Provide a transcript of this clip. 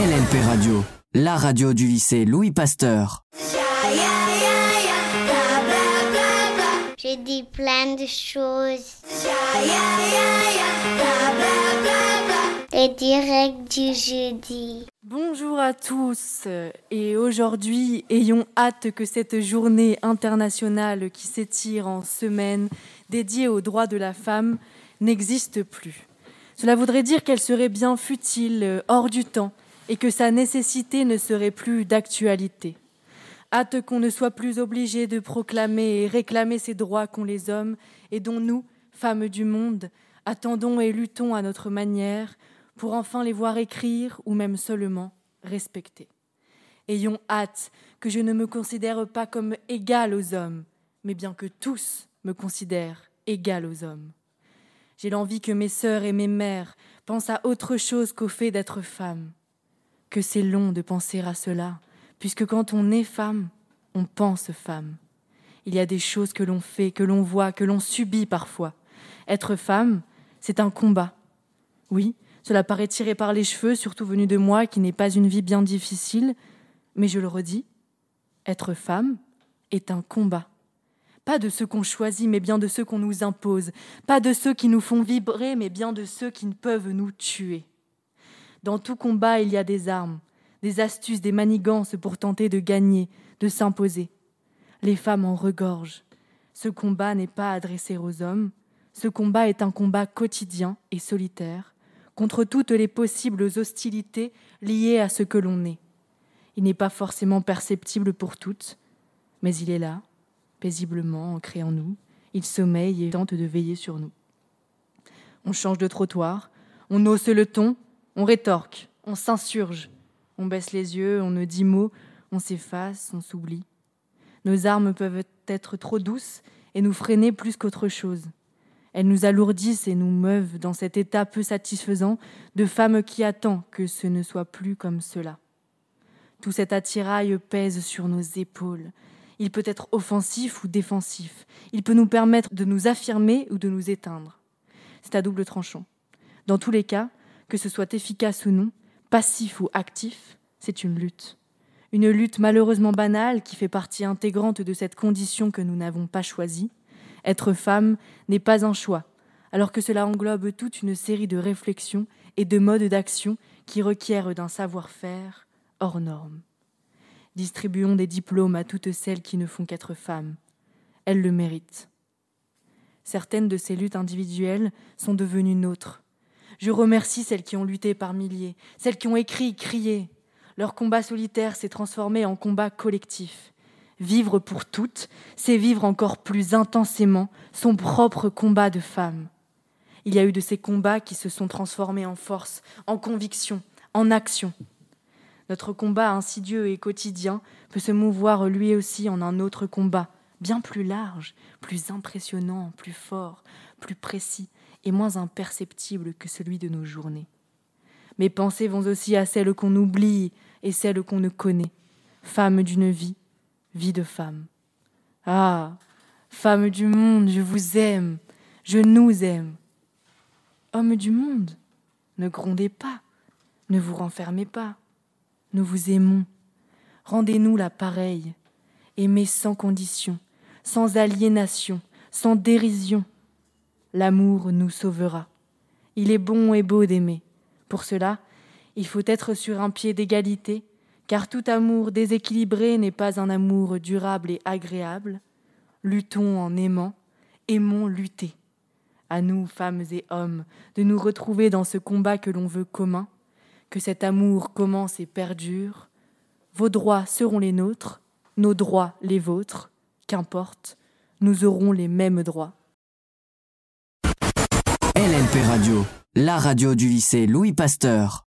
LNP Radio, la radio du lycée Louis Pasteur. J'ai dit plein de choses. Les directs du jeudi. Bonjour à tous et aujourd'hui ayons hâte que cette journée internationale qui s'étire en semaine dédiée aux droits de la femme n'existe plus. Cela voudrait dire qu'elle serait bien futile, hors du temps, et que sa nécessité ne serait plus d'actualité. Hâte qu'on ne soit plus obligé de proclamer et réclamer ces droits qu'ont les hommes et dont nous, femmes du monde, attendons et luttons à notre manière pour enfin les voir écrire ou même seulement respecter. Ayons hâte que je ne me considère pas comme égal aux hommes, mais bien que tous me considèrent égal aux hommes. J'ai l'envie que mes sœurs et mes mères pensent à autre chose qu'au fait d'être femme. Que c'est long de penser à cela, puisque quand on est femme, on pense femme. Il y a des choses que l'on fait, que l'on voit, que l'on subit parfois. Être femme, c'est un combat. Oui, cela paraît tiré par les cheveux, surtout venu de moi qui n'ai pas une vie bien difficile, mais je le redis, être femme est un combat. Pas de ceux qu'on choisit, mais bien de ceux qu'on nous impose. Pas de ceux qui nous font vibrer, mais bien de ceux qui ne peuvent nous tuer. Dans tout combat, il y a des armes, des astuces, des manigances pour tenter de gagner, de s'imposer. Les femmes en regorgent. Ce combat n'est pas adressé aux hommes. Ce combat est un combat quotidien et solitaire contre toutes les possibles hostilités liées à ce que l'on est. Il n'est pas forcément perceptible pour toutes, mais il est là, paisiblement ancré en nous. Il sommeille et tente de veiller sur nous. On change de trottoir, on hausse le ton, on rétorque, on s'insurge, on baisse les yeux, on ne dit mot, on s'efface, on s'oublie. Nos armes peuvent être trop douces et nous freiner plus qu'autre chose. Elles nous alourdissent et nous meuvent dans cet état peu satisfaisant de femme qui attend que ce ne soit plus comme cela. Tout cet attirail pèse sur nos épaules, il peut être offensif ou défensif. Il peut nous permettre de nous affirmer ou de nous éteindre. C'est à double tranchant. Dans tous les cas, que ce soit efficace ou non, passif ou actif, c'est une lutte. Une lutte malheureusement banale qui fait partie intégrante de cette condition que nous n'avons pas choisie. Être femme n'est pas un choix, alors que cela englobe toute une série de réflexions et de modes d'action qui requièrent d'un savoir-faire hors norme. Distribuons des diplômes à toutes celles qui ne font qu'être femmes. Elles le méritent. Certaines de ces luttes individuelles sont devenues nôtres. Je remercie celles qui ont lutté par milliers, celles qui ont écrit, crié. Leur combat solitaire s'est transformé en combat collectif. Vivre pour toutes, c'est vivre encore plus intensément son propre combat de femme. Il y a eu de ces combats qui se sont transformés en force, en conviction, en action. Notre combat insidieux et quotidien peut se mouvoir lui aussi en un autre combat, bien plus large, plus impressionnant, plus fort, plus précis et moins imperceptible que celui de nos journées. Mes pensées vont aussi à celles qu'on oublie et celles qu'on ne connaît. Femme d'une vie, vie de femme. Ah, femme du monde, je vous aime, je nous aime. Homme du monde, ne grondez pas, ne vous renfermez pas nous vous aimons. Rendez-nous la pareille. Aimez sans condition, sans aliénation, sans dérision. L'amour nous sauvera. Il est bon et beau d'aimer. Pour cela, il faut être sur un pied d'égalité, car tout amour déséquilibré n'est pas un amour durable et agréable. Luttons en aimant, aimons lutter. À nous, femmes et hommes, de nous retrouver dans ce combat que l'on veut commun, que cet amour commence et perdure. Vos droits seront les nôtres, nos droits les vôtres, qu'importe, nous aurons les mêmes droits. LNP Radio, la radio du lycée Louis Pasteur.